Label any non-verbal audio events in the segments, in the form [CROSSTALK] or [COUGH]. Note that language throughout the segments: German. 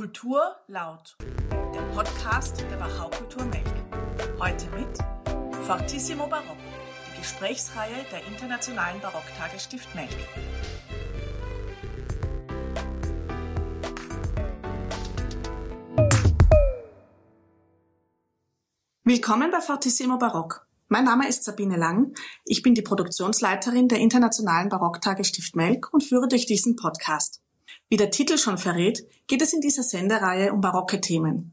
Kultur laut, der Podcast der Wachau Kultur Melk. Heute mit Fortissimo Barock, die Gesprächsreihe der Internationalen Barocktage Stift Melk. Willkommen bei Fortissimo Barock. Mein Name ist Sabine Lang. Ich bin die Produktionsleiterin der Internationalen Barocktage Stift Melk und führe durch diesen Podcast. Wie der Titel schon verrät, geht es in dieser Sendereihe um barocke Themen.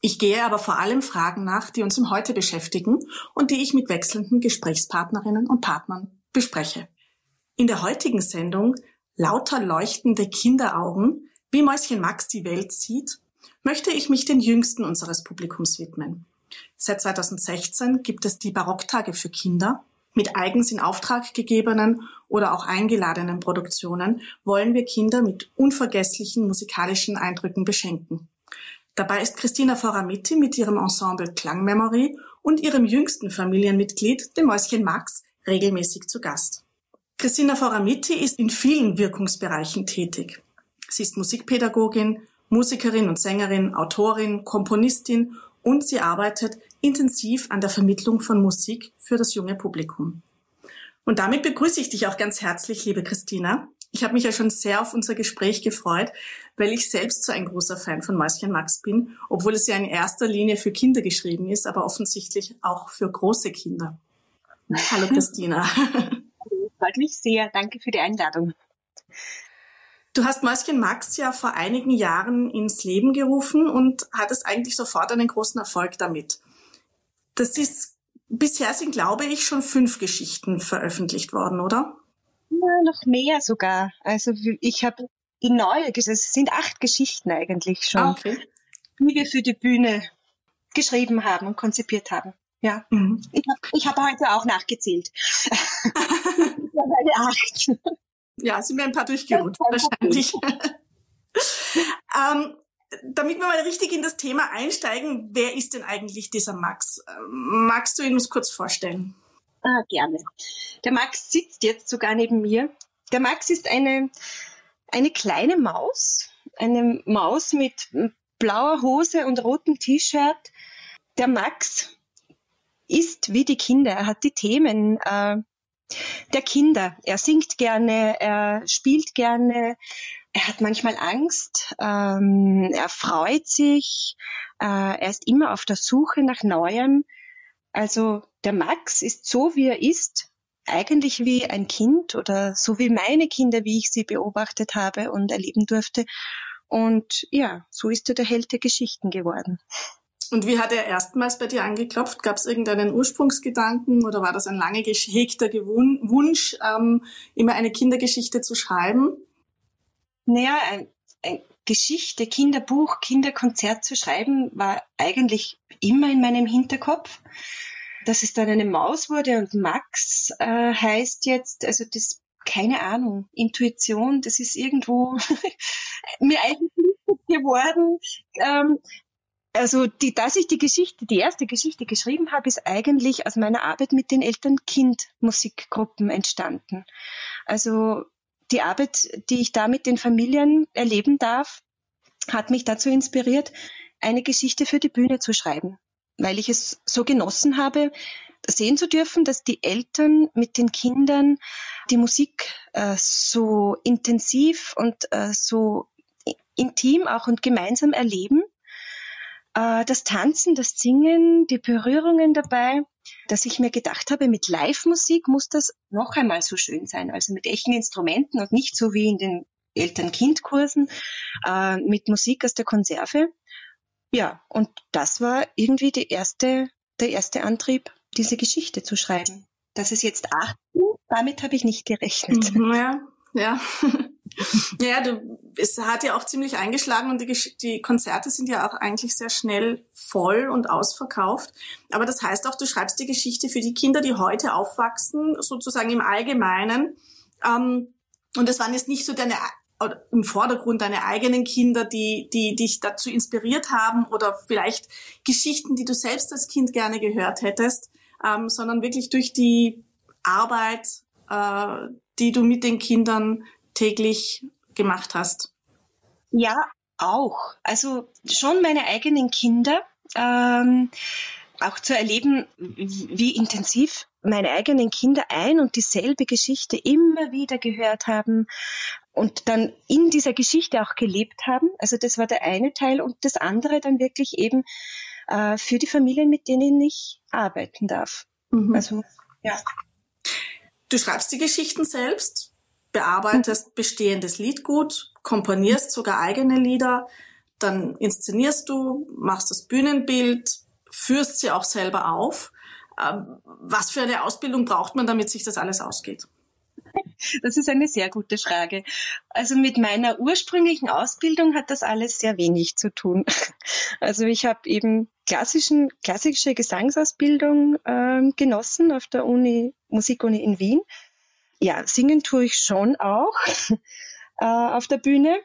Ich gehe aber vor allem Fragen nach, die uns im Heute beschäftigen und die ich mit wechselnden Gesprächspartnerinnen und Partnern bespreche. In der heutigen Sendung Lauter leuchtende Kinderaugen, wie Mäuschen Max die Welt sieht, möchte ich mich den Jüngsten unseres Publikums widmen. Seit 2016 gibt es die Barocktage für Kinder, mit eigens in Auftrag gegebenen oder auch eingeladenen Produktionen wollen wir Kinder mit unvergesslichen musikalischen Eindrücken beschenken. Dabei ist Christina Foramitti mit ihrem Ensemble Klangmemory und ihrem jüngsten Familienmitglied, dem Mäuschen Max, regelmäßig zu Gast. Christina Foramitti ist in vielen Wirkungsbereichen tätig. Sie ist Musikpädagogin, Musikerin und Sängerin, Autorin, Komponistin und sie arbeitet intensiv an der Vermittlung von Musik für das junge Publikum. Und damit begrüße ich dich auch ganz herzlich, liebe Christina. Ich habe mich ja schon sehr auf unser Gespräch gefreut, weil ich selbst so ein großer Fan von Mäuschen Max bin, obwohl es ja in erster Linie für Kinder geschrieben ist, aber offensichtlich auch für große Kinder. Hallo Christina. [LAUGHS] Freut mich sehr. Danke für die Einladung. Du hast Mäuschen Max ja vor einigen Jahren ins Leben gerufen und hattest eigentlich sofort einen großen Erfolg damit. Das ist, bisher sind, glaube ich, schon fünf Geschichten veröffentlicht worden, oder? Ja, noch mehr sogar. Also ich habe die neue, es sind acht Geschichten eigentlich schon, ah, okay. die wir für die Bühne geschrieben haben und konzipiert haben. Ja, mhm. ich habe ich hab heute auch nachgezählt. acht. [LAUGHS] [LAUGHS] Ja, sind mir ein paar durchgerutscht wahrscheinlich. [LAUGHS] ähm, damit wir mal richtig in das Thema einsteigen, wer ist denn eigentlich dieser Max? Magst du ihn uns kurz vorstellen? Ah, gerne. Der Max sitzt jetzt sogar neben mir. Der Max ist eine, eine kleine Maus, eine Maus mit blauer Hose und rotem T-Shirt. Der Max ist wie die Kinder. Er hat die Themen äh, der Kinder. Er singt gerne, er spielt gerne, er hat manchmal Angst, ähm, er freut sich, äh, er ist immer auf der Suche nach Neuem. Also der Max ist so, wie er ist, eigentlich wie ein Kind oder so wie meine Kinder, wie ich sie beobachtet habe und erleben durfte. Und ja, so ist er der Held der Geschichten geworden. Und wie hat er erstmals bei dir angeklopft? Gab es irgendeinen Ursprungsgedanken oder war das ein lange gehegter Wunsch, ähm, immer eine Kindergeschichte zu schreiben? Naja, ein, ein Geschichte, Kinderbuch, Kinderkonzert zu schreiben, war eigentlich immer in meinem Hinterkopf. Dass es dann eine Maus wurde und Max äh, heißt jetzt, also das, keine Ahnung, Intuition, das ist irgendwo [LAUGHS] mir eigentlich geworden. Ähm, also, die, dass ich die Geschichte, die erste Geschichte geschrieben habe, ist eigentlich aus meiner Arbeit mit den Eltern-Kind-Musikgruppen entstanden. Also, die Arbeit, die ich da mit den Familien erleben darf, hat mich dazu inspiriert, eine Geschichte für die Bühne zu schreiben, weil ich es so genossen habe, sehen zu dürfen, dass die Eltern mit den Kindern die Musik äh, so intensiv und äh, so intim auch und gemeinsam erleben. Äh, das Tanzen, das Singen, die Berührungen dabei, dass ich mir gedacht habe, mit Live-Musik muss das noch einmal so schön sein, also mit echten Instrumenten und nicht so wie in den Eltern-Kind-Kursen äh, mit Musik aus der Konserve. Ja, und das war irgendwie die erste, der erste Antrieb, diese Geschichte zu schreiben. Dass es jetzt acht damit habe ich nicht gerechnet. Ja, ja. [LAUGHS] ja, du, es hat ja auch ziemlich eingeschlagen und die, die Konzerte sind ja auch eigentlich sehr schnell voll und ausverkauft. Aber das heißt auch, du schreibst die Geschichte für die Kinder, die heute aufwachsen, sozusagen im Allgemeinen. Ähm, und es waren jetzt nicht so deine oder im Vordergrund deine eigenen Kinder, die, die dich dazu inspiriert haben oder vielleicht Geschichten, die du selbst als Kind gerne gehört hättest, ähm, sondern wirklich durch die Arbeit, äh, die du mit den Kindern täglich gemacht hast. Ja, auch. Also schon meine eigenen Kinder. Ähm, auch zu erleben, wie intensiv meine eigenen Kinder ein und dieselbe Geschichte immer wieder gehört haben und dann in dieser Geschichte auch gelebt haben. Also das war der eine Teil und das andere dann wirklich eben äh, für die Familien, mit denen ich arbeiten darf. Mhm. Also ja. Du schreibst die Geschichten selbst, bearbeitest mhm. bestehendes Liedgut, komponierst sogar eigene Lieder, dann inszenierst du, machst das Bühnenbild, führst sie auch selber auf. Ähm, was für eine Ausbildung braucht man, damit sich das alles ausgeht? Das ist eine sehr gute Frage. Also mit meiner ursprünglichen Ausbildung hat das alles sehr wenig zu tun. [LAUGHS] Also ich habe eben klassischen, klassische Gesangsausbildung äh, genossen auf der Uni, Musikuni in Wien. Ja, singen tue ich schon auch [LAUGHS] äh, auf der Bühne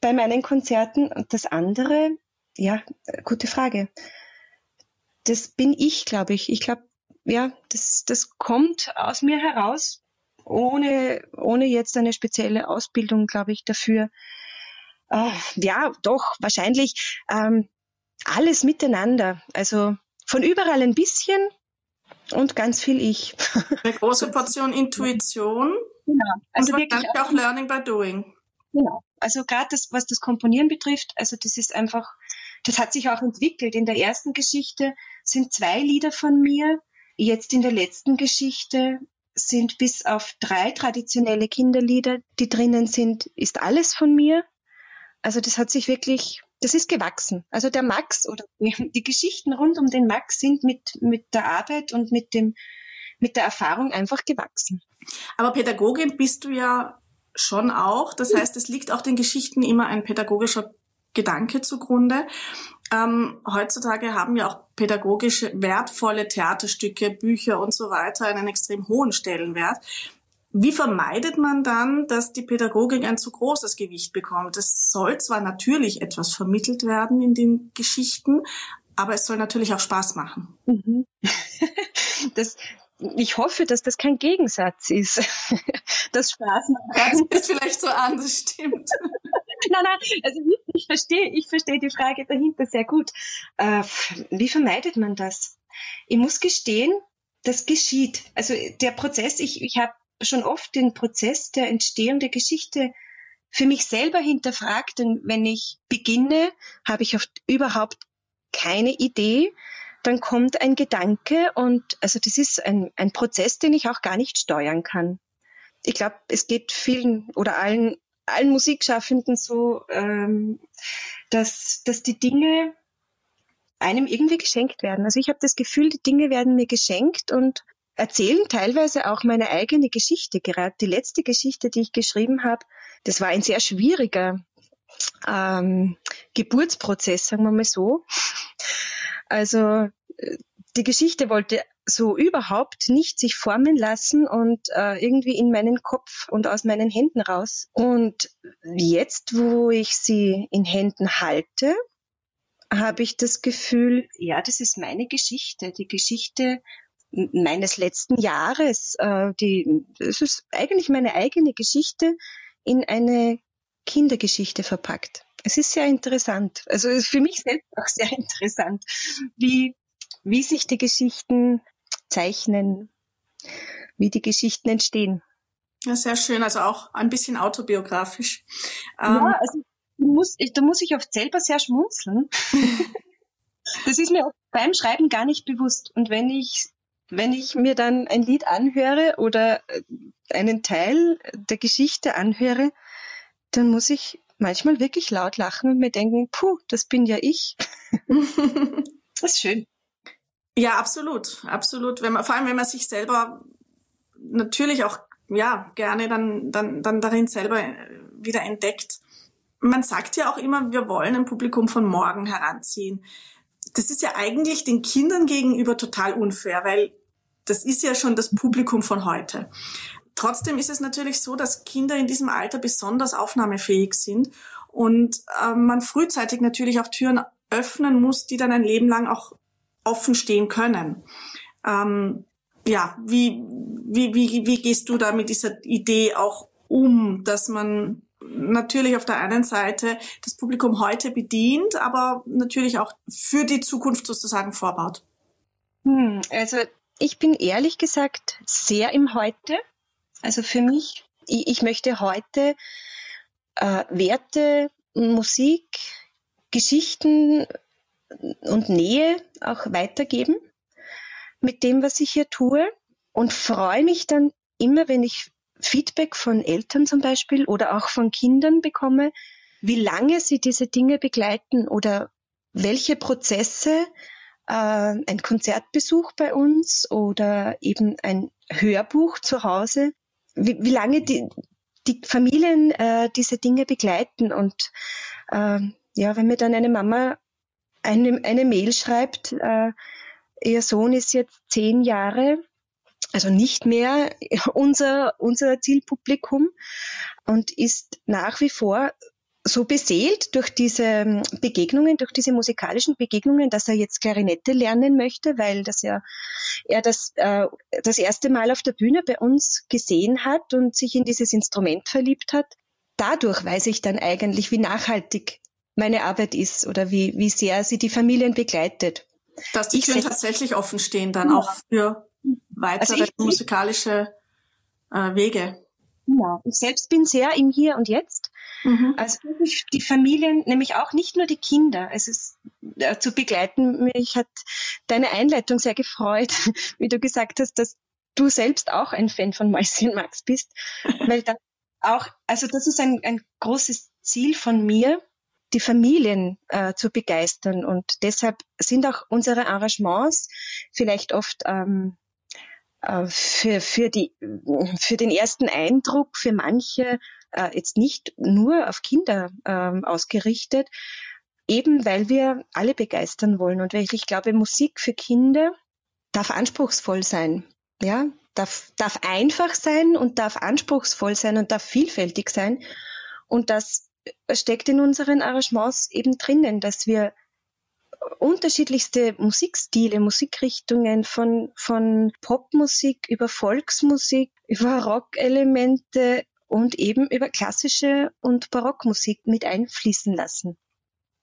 bei meinen Konzerten. Und das andere, ja, gute Frage das bin ich, glaube ich. Ich glaube, ja, das, das kommt aus mir heraus, ohne, ohne jetzt eine spezielle Ausbildung, glaube ich, dafür. Äh, ja, doch, wahrscheinlich ähm, alles miteinander. Also von überall ein bisschen und ganz viel ich. Eine große Portion [LAUGHS] Intuition. Genau. Also und wirklich auch Learning by Doing. Genau. Also gerade das, was das Komponieren betrifft, also das ist einfach, das hat sich auch entwickelt. In der ersten Geschichte sind zwei Lieder von mir. Jetzt in der letzten Geschichte sind bis auf drei traditionelle Kinderlieder, die drinnen sind, ist alles von mir. Also das hat sich wirklich, das ist gewachsen. Also der Max oder die Geschichten rund um den Max sind mit, mit der Arbeit und mit dem, mit der Erfahrung einfach gewachsen. Aber Pädagogin bist du ja schon auch. Das heißt, es liegt auch den Geschichten immer ein pädagogischer Gedanke zugrunde. Ähm, heutzutage haben ja auch pädagogische wertvolle Theaterstücke, Bücher und so weiter einen extrem hohen Stellenwert. Wie vermeidet man dann, dass die Pädagogik ein zu großes Gewicht bekommt? Es soll zwar natürlich etwas vermittelt werden in den Geschichten, aber es soll natürlich auch Spaß machen. Mhm. [LAUGHS] Das, ich hoffe, dass das kein Gegensatz ist. [LAUGHS] Das Spaß macht. Das ist vielleicht so an, das stimmt. Nein, nein, also ich, ich verstehe, ich verstehe die Frage dahinter sehr gut. Äh, wie vermeidet man das? Ich muss gestehen, das geschieht. Also der Prozess, ich, ich habe schon oft den Prozess der Entstehung der Geschichte für mich selber hinterfragt, denn wenn ich beginne, habe ich oft überhaupt keine Idee, dann kommt ein Gedanke und also das ist ein, ein Prozess, den ich auch gar nicht steuern kann. Ich glaube, es geht vielen oder allen allen Musikschaffenden so, ähm, dass, dass die Dinge einem irgendwie geschenkt werden. Also ich habe das Gefühl, die Dinge werden mir geschenkt und erzählen teilweise auch meine eigene Geschichte. Gerade die letzte Geschichte, die ich geschrieben habe, das war ein sehr schwieriger ähm, Geburtsprozess, sagen wir mal so. Also äh, die Geschichte wollte so überhaupt nicht sich formen lassen und äh, irgendwie in meinen Kopf und aus meinen Händen raus. Und jetzt, wo ich sie in Händen halte, habe ich das Gefühl, ja, das ist meine Geschichte, die Geschichte meines letzten Jahres. Äh, die, das ist eigentlich meine eigene Geschichte in eine Kindergeschichte verpackt. Es ist sehr interessant. Also für mich selbst auch sehr [LAUGHS] interessant, wie, wie sich die Geschichten zeichnen, wie die Geschichten entstehen. Ja, sehr schön, also auch ein bisschen autobiografisch. Ja, ähm, also muss, da muss ich oft selber sehr schmunzeln. [LAUGHS] das ist mir beim Schreiben gar nicht bewusst. Und wenn ich, wenn ich mir dann ein Lied anhöre oder äh, einen Teil der Geschichte anhöre, dann muss ich manchmal wirklich laut lachen und mir denken, puh, das bin ja ich. [LAUGHS] das ist schön. Ja, absolut, absolut. Wenn man, vor allem, wenn man sich selber natürlich auch ja gerne dann dann dann darin selber äh, wieder entdeckt. Man sagt ja auch immer, wir wollen ein Publikum von morgen heranziehen. Das ist ja eigentlich den Kindern gegenüber total unfair, weil das ist ja schon das Publikum von heute. Trotzdem ist es natürlich so, dass Kinder in diesem Alter besonders aufnahmefähig sind und äh, man frühzeitig natürlich auch Türen öffnen muss, die dann ein Leben lang auch offen stehen können. Ähm, ja, wie, wie, wie, wie gehst du da mit dieser Idee auch um, dass man natürlich auf der einen Seite das Publikum heute bedient, aber natürlich auch für die Zukunft sozusagen vorbaut? Hm, also ich bin ehrlich gesagt sehr im Heute. Also für mich, ich, ich möchte heute äh, Werte, Musik, Geschichten und Nähe auch weitergeben mit dem, was ich hier tue und freue mich dann immer, wenn ich Feedback von Eltern zum Beispiel oder auch von Kindern bekomme, wie lange sie diese Dinge begleiten oder welche Prozesse äh, ein Konzertbesuch bei uns oder eben ein Hörbuch zu Hause, wie, wie lange die, die Familien äh, diese Dinge begleiten. Und äh, ja, wenn mir dann eine Mama eine, eine Mail schreibt, äh, ihr Sohn ist jetzt zehn Jahre also nicht mehr [LAUGHS] unser, unser Zielpublikum und ist nach wie vor so beseelt durch diese ähm, Begegnungen, durch diese musikalischen Begegnungen, dass er jetzt Klarinette lernen möchte, weil das ja er das äh, das erste Mal auf der Bühne bei uns gesehen hat und sich in dieses Instrument verliebt hat. Dadurch weiß ich dann eigentlich, wie nachhaltig meine Arbeit ist oder wie wie sehr sie die Familien begleitet. Dass die Türen tatsächlich offen stehen dann ja. auch für weitere also ich, musikalische äh, Wege. Ja, ich selbst bin sehr im Hier und Jetzt. Mhm. Also die Familien, nämlich auch nicht nur die Kinder, es ist äh, zu begleiten. Mich hat deine Einleitung sehr gefreut, [LAUGHS] wie du gesagt hast, dass du selbst auch ein Fan von Mäuschen Max bist, [LAUGHS] weil dann auch, also das ist ein, ein großes Ziel von mir, die Familien äh, zu begeistern und deshalb sind auch unsere Arrangements vielleicht oft ähm, äh, für, für, die, für den ersten Eindruck für manche äh, jetzt nicht nur auf Kinder ähm, ausgerichtet, eben weil wir alle begeistern wollen. Und weil ich glaube, Musik für Kinder darf anspruchsvoll sein. Ja, darf, darf einfach sein und darf anspruchsvoll sein und darf vielfältig sein. Und das steckt in unseren Arrangements eben drinnen, dass wir unterschiedlichste Musikstile, Musikrichtungen von, von Popmusik über Volksmusik, über Rockelemente und eben über klassische und Barockmusik mit einfließen lassen.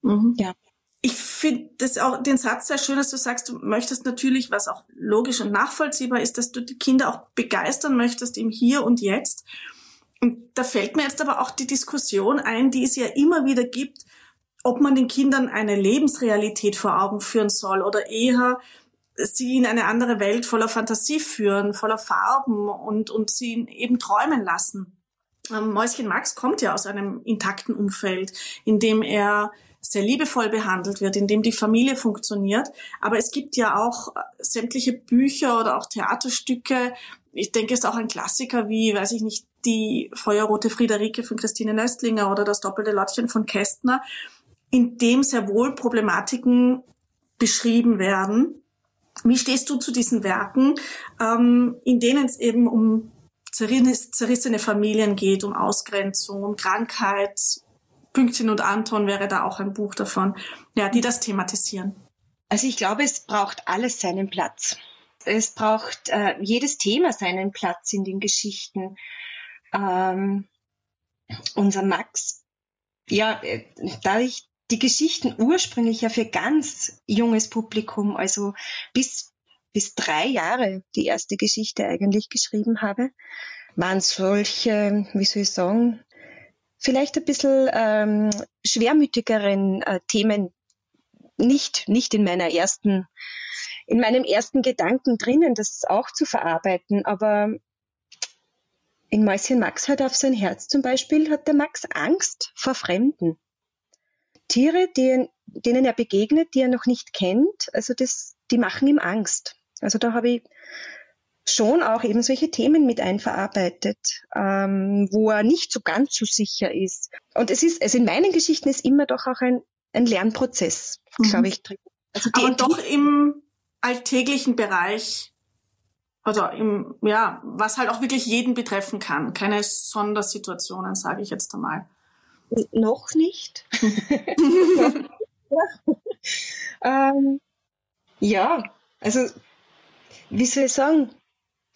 Mhm. Ja. Ich finde das auch den Satz sehr schön, dass du sagst, du möchtest natürlich, was auch logisch und nachvollziehbar ist, dass du die Kinder auch begeistern möchtest im Hier und Jetzt. Und da fällt mir jetzt aber auch die Diskussion ein, die es ja immer wieder gibt, ob man den Kindern eine Lebensrealität vor Augen führen soll oder eher sie in eine andere Welt voller Fantasie führen, voller Farben und, und sie eben träumen lassen. Ähm, Mäuschen Max kommt ja aus einem intakten Umfeld, in dem er sehr liebevoll behandelt wird, in dem die Familie funktioniert. Aber es gibt ja auch äh, sämtliche Bücher oder auch Theaterstücke. Ich denke, es ist auch ein Klassiker wie, weiß ich nicht, die Feuerrote Friederike von Christine Nöstlinger oder das doppelte Lottchen von Kästner, in dem sehr wohl Problematiken beschrieben werden. Wie stehst du zu diesen Werken, ähm, in denen es eben um zerrissene Familien geht, um Ausgrenzung, um Krankheit? Pünktchen und Anton wäre da auch ein Buch davon, ja, die das thematisieren. Also ich glaube, es braucht alles seinen Platz. Es braucht äh, jedes Thema seinen Platz in den Geschichten. Ähm, unser Max, ja, äh, da ich die Geschichten ursprünglich ja für ganz junges Publikum, also bis, bis drei Jahre die erste Geschichte eigentlich geschrieben habe, waren solche, wie soll ich sagen, vielleicht ein bisschen ähm, schwermütigeren äh, Themen nicht, nicht in meiner ersten, in meinem ersten Gedanken drinnen, das auch zu verarbeiten, aber in Mäuschen Max hört auf sein Herz zum Beispiel, hat der Max Angst vor Fremden. Tiere, die, denen er begegnet, die er noch nicht kennt, also das, die machen ihm Angst. Also da habe ich schon auch eben solche Themen mit einverarbeitet, ähm, wo er nicht so ganz so sicher ist. Und es ist, also in meinen Geschichten ist immer doch auch ein, ein Lernprozess, mhm. glaube ich. Also Aber doch im alltäglichen Bereich, also im, ja, was halt auch wirklich jeden betreffen kann. Keine Sondersituationen, sage ich jetzt einmal. Noch nicht. [LAUGHS] ähm, ja, also wie soll ich sagen?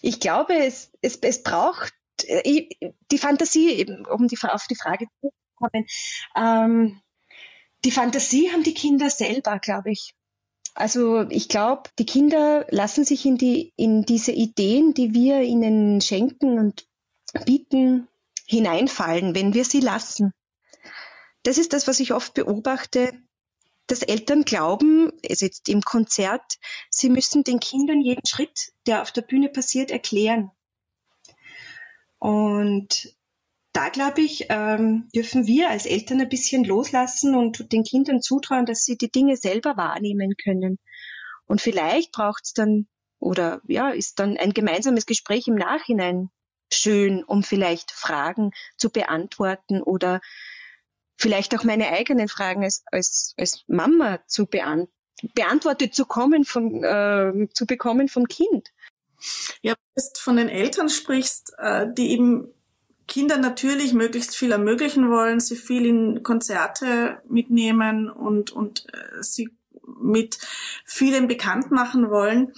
Ich glaube, es, es, es braucht äh, die Fantasie, um die, auf die Frage zu kommen, ähm, die Fantasie haben die Kinder selber, glaube ich. Also ich glaube, die Kinder lassen sich in die in diese Ideen, die wir ihnen schenken und bieten, hineinfallen, wenn wir sie lassen. Das ist das, was ich oft beobachte, dass Eltern glauben, also jetzt im Konzert, sie müssen den Kindern jeden Schritt, der auf der Bühne passiert, erklären. Und da glaube ich, ähm, dürfen wir als Eltern ein bisschen loslassen und den Kindern zutrauen, dass sie die Dinge selber wahrnehmen können. Und vielleicht braucht es dann oder ja, ist dann ein gemeinsames Gespräch im Nachhinein schön, um vielleicht Fragen zu beantworten oder vielleicht auch meine eigenen Fragen als, als, als Mama zu beant beantwortet zu kommen von, äh, zu bekommen vom Kind. Ja, wenn du von den Eltern sprichst, äh, die eben Kinder natürlich möglichst viel ermöglichen wollen, sie viel in Konzerte mitnehmen und, und äh, sie mit vielen bekannt machen wollen.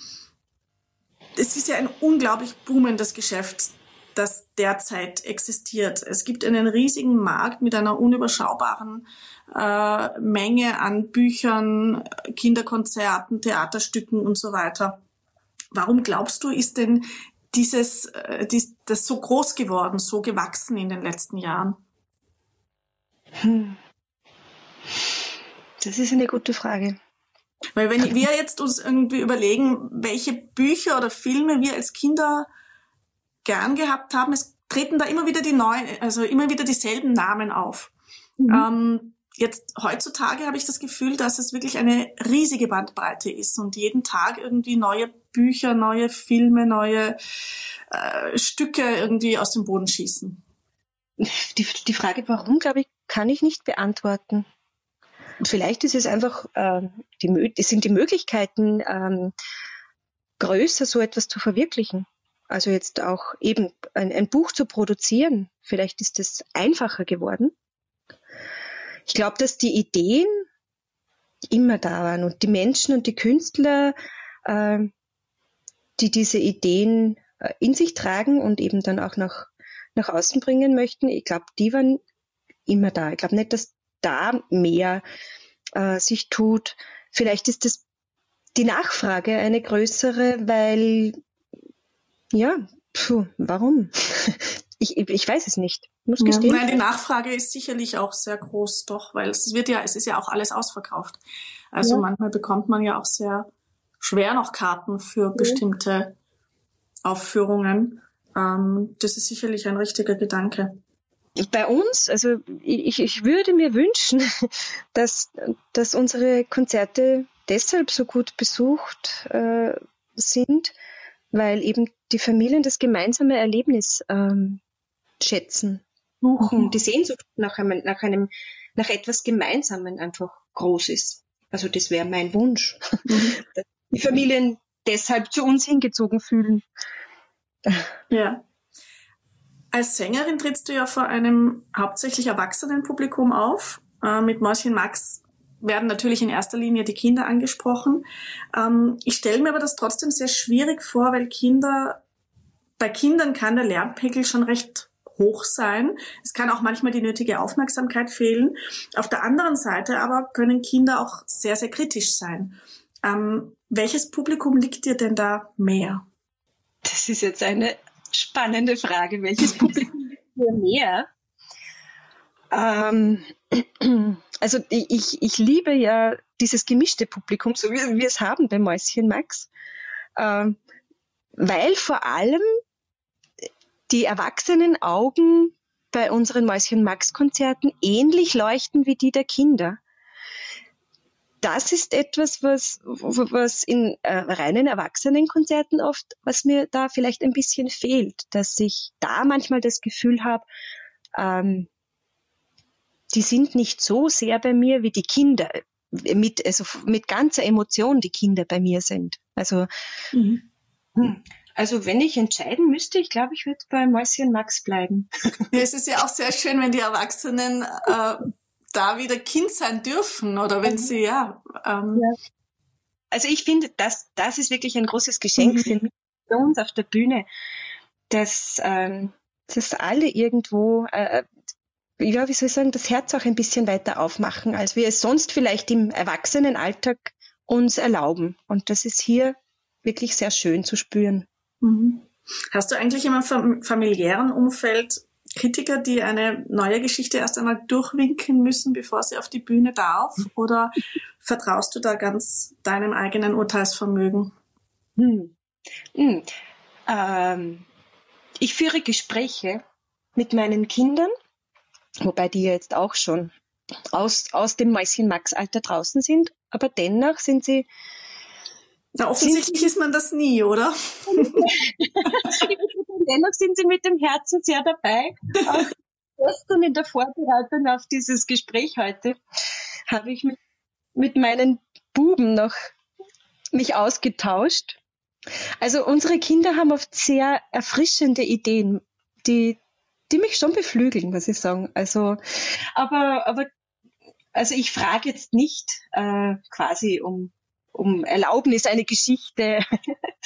Es ist ja ein unglaublich boomendes Geschäft, das derzeit existiert. Es gibt einen riesigen Markt mit einer unüberschaubaren äh, Menge an Büchern, Kinderkonzerten, Theaterstücken und so weiter. Warum glaubst du, ist denn dieses, äh, dies, das so groß geworden, so gewachsen in den letzten Jahren? Hm. Das ist eine gute Frage. Weil wenn wir jetzt uns irgendwie überlegen, welche Bücher oder Filme wir als Kinder gern gehabt haben, es treten da immer wieder die neuen, also immer wieder dieselben Namen auf. Mhm. Ähm, jetzt heutzutage habe ich das Gefühl, dass es wirklich eine riesige Bandbreite ist und jeden Tag irgendwie neue Bücher, neue Filme, neue äh, Stücke irgendwie aus dem Boden schießen. Die, die Frage, warum, glaube ich, kann ich nicht beantworten. Vielleicht ist es einfach, äh, die, sind die Möglichkeiten ähm, größer, so etwas zu verwirklichen. Also jetzt auch eben ein, ein Buch zu produzieren. Vielleicht ist es einfacher geworden. Ich glaube, dass die Ideen immer da waren und die Menschen und die Künstler, äh, die diese Ideen äh, in sich tragen und eben dann auch nach, nach außen bringen möchten, ich glaube, die waren immer da. Ich glaube nicht, dass da mehr äh, sich tut. Vielleicht ist es die Nachfrage eine größere, weil ja, puh, warum? [LAUGHS] Ich, ich weiß es nicht. Muss ja. gestehen. Nein, die Nachfrage ist sicherlich auch sehr groß, doch, weil es wird ja, es ist ja auch alles ausverkauft. Also ja. manchmal bekommt man ja auch sehr schwer noch Karten für bestimmte Aufführungen. Ähm, das ist sicherlich ein richtiger Gedanke. Bei uns, also ich, ich würde mir wünschen, [LAUGHS] dass, dass unsere Konzerte deshalb so gut besucht äh, sind, weil eben die Familien das gemeinsame Erlebnis ähm, schätzen, suchen, mhm. die Sehnsucht nach einem, nach einem, nach etwas Gemeinsamen einfach groß ist. Also das wäre mein Wunsch. Mhm. [LAUGHS] die Familien deshalb zu uns hingezogen fühlen. Ja. Als Sängerin trittst du ja vor einem hauptsächlich erwachsenen Publikum auf. Äh, mit Mäuschen Max werden natürlich in erster Linie die Kinder angesprochen. Ähm, ich stelle mir aber das trotzdem sehr schwierig vor, weil Kinder, bei Kindern kann der Lernpegel schon recht hoch sein. Es kann auch manchmal die nötige Aufmerksamkeit fehlen. Auf der anderen Seite aber können Kinder auch sehr, sehr kritisch sein. Ähm, welches Publikum liegt dir denn da mehr? Das ist jetzt eine spannende Frage. Welches Publikum liegt dir mehr? Ähm, [CLEARS THROAT] also ich, ich liebe ja dieses gemischte Publikum, so wie wir es haben bei Mäuschen Max, ähm, weil vor allem die erwachsenen Augen bei unseren Mäuschen Max Konzerten ähnlich leuchten wie die der Kinder. Das ist etwas, was, was in äh, reinen Erwachsenenkonzerten oft, was mir da vielleicht ein bisschen fehlt, dass ich da manchmal das Gefühl habe, ähm, die sind nicht so sehr bei mir wie die Kinder, mit, also mit ganzer Emotion die Kinder bei mir sind. Also mhm. Also wenn ich entscheiden müsste, ich glaube, ich würde bei Mäuschen Max bleiben. [LAUGHS] Ja, es ist ja auch sehr schön, wenn die Erwachsenen äh, da wieder Kind sein dürfen oder wenn sie ja, ähm, ja. Also ich finde, das, das ist wirklich ein großes Geschenk mhm. für, mich, für uns auf der Bühne, dass ähm, dass alle irgendwo, äh, ja, wie soll ich sagen, das Herz auch ein bisschen weiter aufmachen, als wir es sonst vielleicht im Erwachsenenalltag uns erlauben. Und das ist hier wirklich sehr schön zu spüren. Mhm. Hast du eigentlich im familiären Umfeld Kritiker, die eine neue Geschichte erst einmal durchwinken müssen, bevor sie auf die Bühne darf? Oder vertraust du da ganz deinem eigenen Urteilsvermögen? Hm. Hm. Ähm, ich führe Gespräche mit meinen Kindern, wobei die jetzt auch schon aus, aus dem Mäuschen-Max-Alter draußen sind, aber dennoch sind sie na, offensichtlich ist man das nie, oder? [LAUGHS] dennoch sind sie mit dem Herzen sehr dabei. Auch gestern in der Vorbereitung auf dieses Gespräch heute habe ich mit, mit meinen Buben noch mich ausgetauscht. Also unsere Kinder haben oft sehr erfrischende Ideen, die, die mich schon beflügeln, muss ich sagen. Also, aber, aber, also ich frage jetzt nicht äh, quasi um um Erlaubnis, eine Geschichte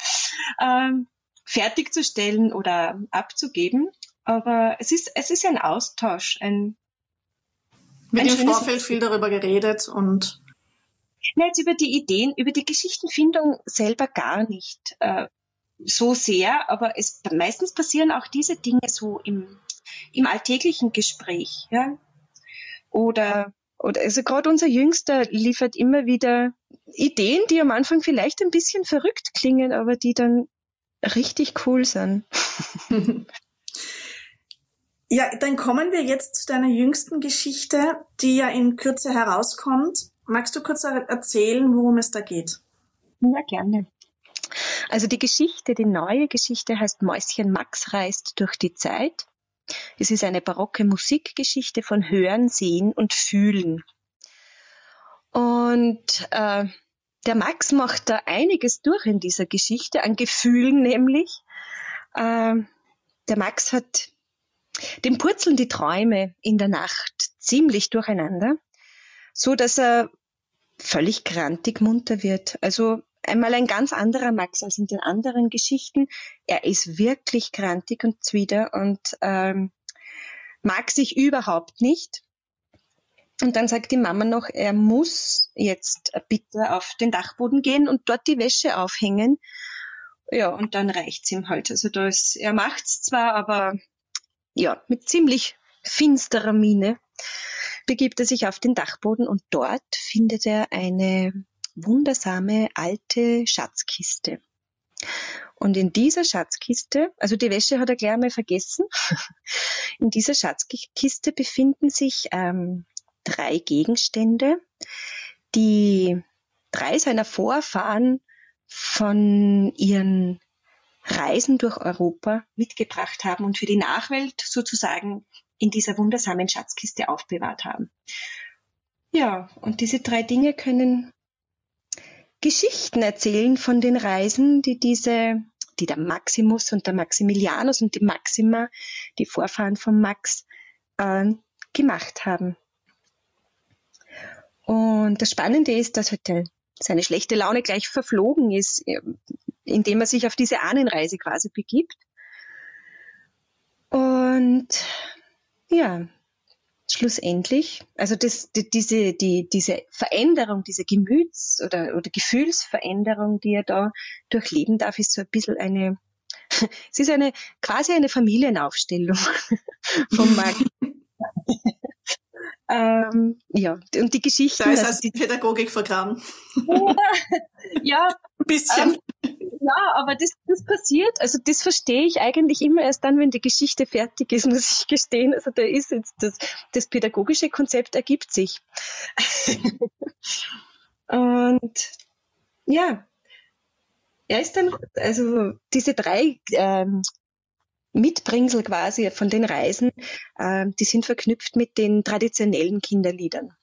[LAUGHS] ähm, fertigzustellen oder abzugeben. Aber es ist, es ist ein Austausch. Ein, Mit dem Vorfeld viel darüber geredet und Nein, jetzt über die Ideen, über die Geschichtenfindung selber gar nicht äh, so sehr, aber es meistens passieren auch diese Dinge so im, im alltäglichen Gespräch, ja. Oder oder also gerade unser Jüngster liefert immer wieder Ideen, die am Anfang vielleicht ein bisschen verrückt klingen, aber die dann richtig cool sind. [LAUGHS] ja, dann kommen wir jetzt zu deiner jüngsten Geschichte, die ja in Kürze herauskommt. Magst du kurz erzählen, worum es da geht? Ja, gerne. Also die Geschichte, die neue Geschichte heißt Mäuschen Max reist durch die Zeit. Es ist eine barocke Musikgeschichte von Hören, Sehen und Fühlen. Und äh, der Max macht da einiges durch in dieser Geschichte, an Gefühlen nämlich. Äh, der Max hat, dem purzeln die Träume in der Nacht ziemlich durcheinander, so dass er völlig grantig munter wird. Also einmal ein ganz anderer Max als in den anderen Geschichten. Er ist wirklich grantig und zwider und ähm, mag sich überhaupt nicht. Und dann sagt die Mama noch, er muss jetzt bitte auf den Dachboden gehen und dort die Wäsche aufhängen. Ja, und dann reicht's ihm halt. Also da ist, er macht's zwar, aber ja, mit ziemlich finsterer Miene begibt er sich auf den Dachboden und dort findet er eine wundersame alte Schatzkiste. Und in dieser Schatzkiste, also die Wäsche hat er gleich einmal vergessen, [LAUGHS] in dieser Schatzkiste befinden sich ähm, drei Gegenstände, die drei seiner Vorfahren von ihren Reisen durch Europa mitgebracht haben und für die Nachwelt sozusagen in dieser wundersamen Schatzkiste aufbewahrt haben. Ja, und diese drei Dinge können Geschichten erzählen von den Reisen, die diese, die der Maximus und der Maximilianus und die Maxima, die Vorfahren von Max, äh, gemacht haben. Und das Spannende ist, dass heute seine schlechte Laune gleich verflogen ist, äh, indem er sich auf diese Ahnenreise quasi begibt. Und ja, schlussendlich, also das, die, diese, die, diese Veränderung, diese Gemüts- oder, oder Gefühlsveränderung, die er da durchleben darf, ist so ein bisschen eine, [LAUGHS] es ist eine, quasi eine Familienaufstellung [LAUGHS] vom Markt. [LAUGHS] ähm, ja, und die Geschichte. Da ist also die Pädagogik vergraben. [LAUGHS] ja, ein bisschen. Ähm, ja, aber das, das passiert, also das verstehe ich eigentlich immer erst dann, wenn die Geschichte fertig ist, [LAUGHS] muss ich gestehen. Also da ist jetzt das, das pädagogische Konzept ergibt sich. [LAUGHS] Und ja, er ist dann, also diese drei ähm, Mitbringsel quasi von den Reisen, äh, die sind verknüpft mit den traditionellen Kinderliedern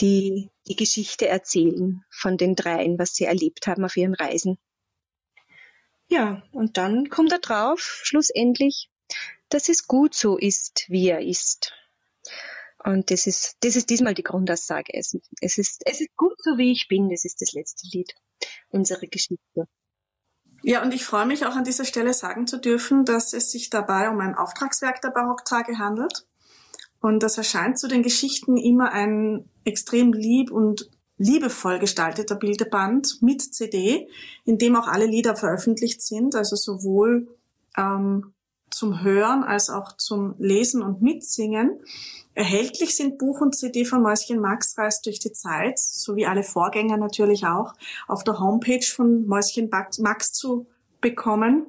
die die Geschichte erzählen von den dreien, was sie erlebt haben auf ihren Reisen. Ja, und dann kommt er drauf, schlussendlich, dass es gut so ist, wie er ist. Und das ist, das ist diesmal die Grundaussage. Es, es, ist, es ist gut so, wie ich bin. Das ist das letzte Lied unserer Geschichte. Ja, und ich freue mich auch an dieser Stelle sagen zu dürfen, dass es sich dabei um ein Auftragswerk der Barocktage handelt. Und das erscheint zu den Geschichten immer ein extrem lieb und liebevoll gestalteter Bildeband mit CD, in dem auch alle Lieder veröffentlicht sind, also sowohl ähm, zum Hören als auch zum Lesen und Mitsingen. Erhältlich sind Buch und CD von Mäuschen Max Reist durch die Zeit, sowie alle Vorgänger natürlich auch, auf der Homepage von Mäuschen Max zu bekommen.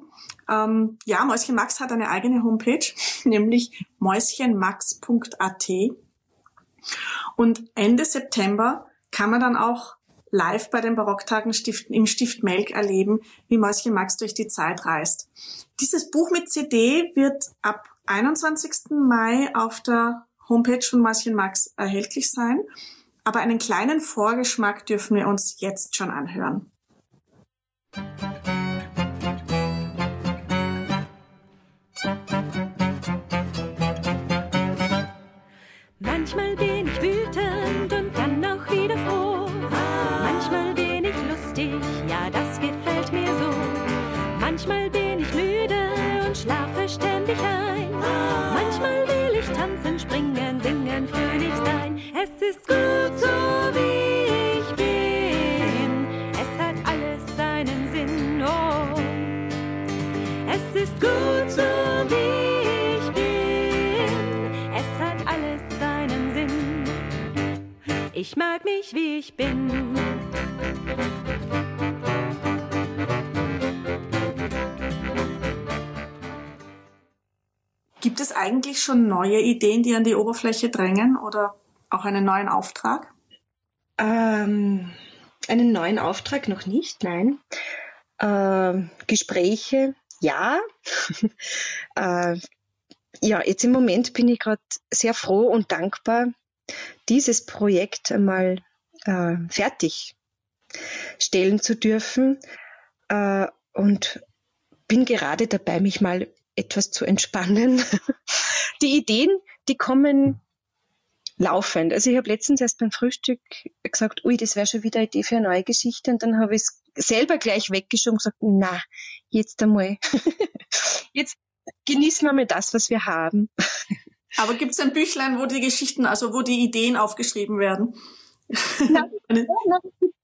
Ähm, ja, Mäuschen Max hat eine eigene Homepage, [LAUGHS] nämlich mäuschenmax.at. Und Ende September kann man dann auch live bei den Barocktagen im Stift Melk erleben, wie Mäuschen Max durch die Zeit reist. Dieses Buch mit CD wird ab 21. Mai auf der Homepage von Mäuschen Max erhältlich sein. Aber einen kleinen Vorgeschmack dürfen wir uns jetzt schon anhören. Manchmal bin ich müde und schlafe ständig ein. Manchmal will ich tanzen, springen, singen, fröhlich sein. Es ist gut so, wie ich bin. Es hat alles seinen Sinn, oh. Es ist gut so, wie ich bin. Es hat alles seinen Sinn. Ich mag mich, wie ich bin. Eigentlich schon neue Ideen, die an die Oberfläche drängen oder auch einen neuen Auftrag? Ähm, einen neuen Auftrag noch nicht, nein. Ähm, Gespräche, ja. [LAUGHS] äh, ja, jetzt im Moment bin ich gerade sehr froh und dankbar, dieses Projekt einmal äh, fertig stellen zu dürfen äh, und bin gerade dabei, mich mal etwas zu entspannen. [LAUGHS] Die Ideen, die kommen laufend. Also ich habe letztens erst beim Frühstück gesagt, ui, das wäre schon wieder eine Idee für eine neue Geschichte. Und dann habe ich es selber gleich weggeschoben und gesagt, na, jetzt einmal. [LAUGHS] jetzt genießen wir mal das, was wir haben. Aber gibt es ein Büchlein, wo die Geschichten, also wo die Ideen aufgeschrieben werden? Nein, [LAUGHS] nein,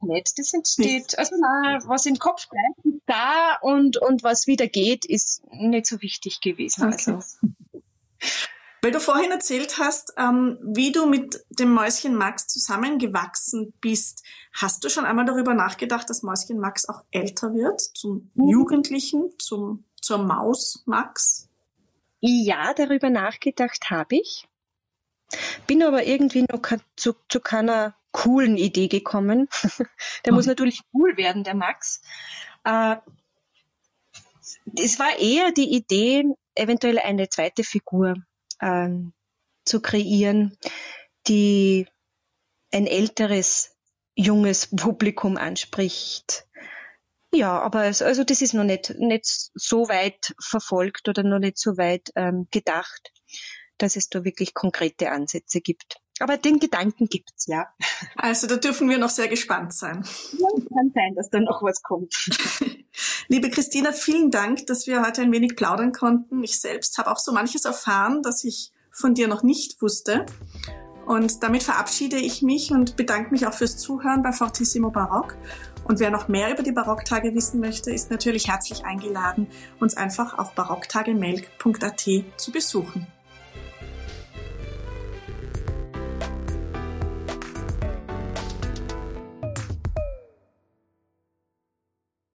nicht. Das entsteht, also na, was im Kopf bleibt, ist da und, und was wieder geht, ist nicht so wichtig gewesen. Okay. Also. Weil du vorhin erzählt hast, ähm, wie du mit dem Mäuschen Max zusammengewachsen bist. Hast du schon einmal darüber nachgedacht, dass Mäuschen Max auch älter wird, zum mhm. Jugendlichen, zum, zur Maus Max? Ja, darüber nachgedacht habe ich. Bin aber irgendwie noch zu, zu keiner coolen Idee gekommen. [LAUGHS] der mhm. muss natürlich cool werden, der Max. Äh, es war eher die Idee, eventuell eine zweite Figur äh, zu kreieren, die ein älteres, junges Publikum anspricht. Ja, aber es, also das ist noch nicht, nicht so weit verfolgt oder noch nicht so weit ähm, gedacht, dass es da wirklich konkrete Ansätze gibt. Aber den Gedanken gibt's, ja. Also da dürfen wir noch sehr gespannt sein. Ja, kann sein, dass da noch was kommt. [LAUGHS] Liebe Christina, vielen Dank, dass wir heute ein wenig plaudern konnten. Ich selbst habe auch so manches erfahren, das ich von dir noch nicht wusste. Und damit verabschiede ich mich und bedanke mich auch fürs Zuhören bei Fortissimo Barock. Und wer noch mehr über die Barocktage wissen möchte, ist natürlich herzlich eingeladen, uns einfach auf barocktagemelk.at zu besuchen.